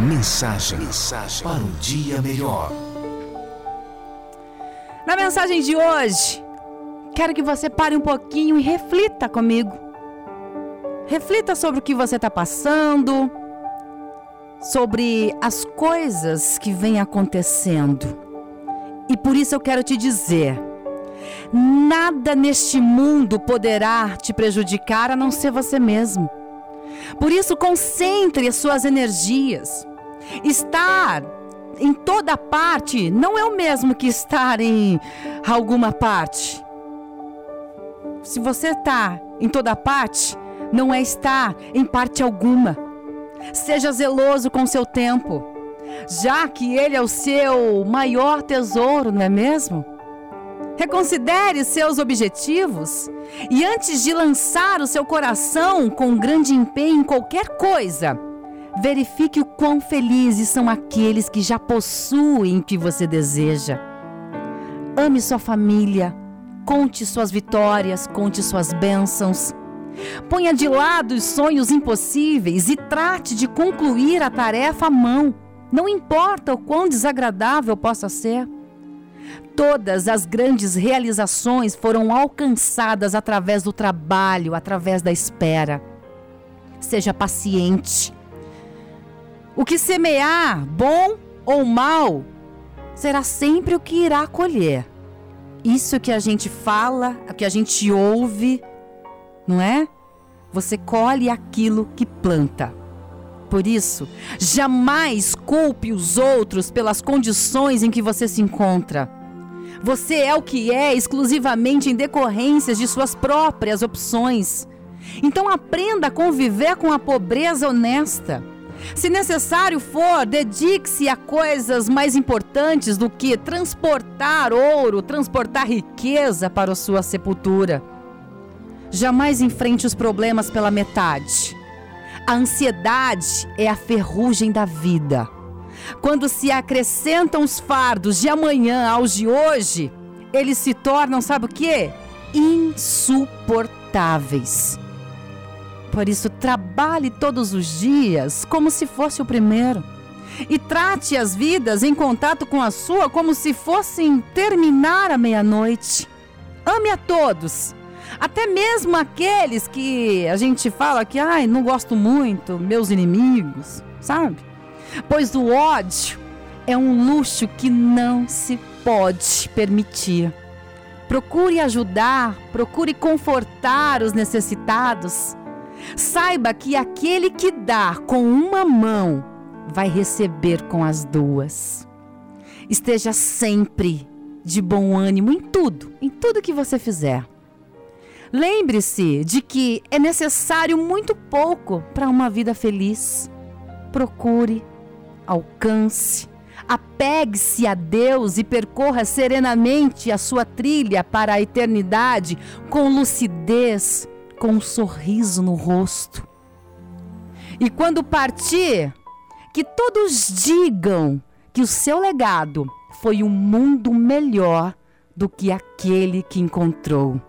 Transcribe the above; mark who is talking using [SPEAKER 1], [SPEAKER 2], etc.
[SPEAKER 1] Mensagem, mensagem para um dia melhor.
[SPEAKER 2] Na mensagem de hoje, quero que você pare um pouquinho e reflita comigo. Reflita sobre o que você está passando, sobre as coisas que vêm acontecendo. E por isso eu quero te dizer: nada neste mundo poderá te prejudicar a não ser você mesmo. Por isso, concentre as suas energias. Estar em toda parte não é o mesmo que estar em alguma parte. Se você está em toda parte, não é estar em parte alguma. Seja zeloso com seu tempo, já que ele é o seu maior tesouro, não é mesmo? Reconsidere seus objetivos e antes de lançar o seu coração com grande empenho em qualquer coisa, verifique o quão felizes são aqueles que já possuem o que você deseja. Ame sua família, conte suas vitórias, conte suas bênçãos. Ponha de lado os sonhos impossíveis e trate de concluir a tarefa à mão, não importa o quão desagradável possa ser. Todas as grandes realizações foram alcançadas através do trabalho, através da espera. Seja paciente. O que semear, bom ou mal, será sempre o que irá colher. Isso que a gente fala, o que a gente ouve, não é? Você colhe aquilo que planta. Por isso, jamais culpe os outros pelas condições em que você se encontra. Você é o que é exclusivamente em decorrência de suas próprias opções. Então aprenda a conviver com a pobreza honesta. Se necessário for, dedique-se a coisas mais importantes do que transportar ouro, transportar riqueza para a sua sepultura. Jamais enfrente os problemas pela metade. A ansiedade é a ferrugem da vida. Quando se acrescentam os fardos de amanhã aos de hoje, eles se tornam, sabe o que? Insuportáveis. Por isso, trabalhe todos os dias como se fosse o primeiro. E trate as vidas em contato com a sua como se fossem terminar à meia-noite. Ame a todos, até mesmo aqueles que a gente fala que, ai, não gosto muito, meus inimigos, sabe? Pois o ódio é um luxo que não se pode permitir. Procure ajudar, procure confortar os necessitados. Saiba que aquele que dá com uma mão vai receber com as duas. Esteja sempre de bom ânimo em tudo, em tudo que você fizer. Lembre-se de que é necessário muito pouco para uma vida feliz. Procure, alcance, apegue-se a Deus e percorra serenamente a sua trilha para a eternidade com lucidez, com um sorriso no rosto. E quando partir, que todos digam que o seu legado foi um mundo melhor do que aquele que encontrou.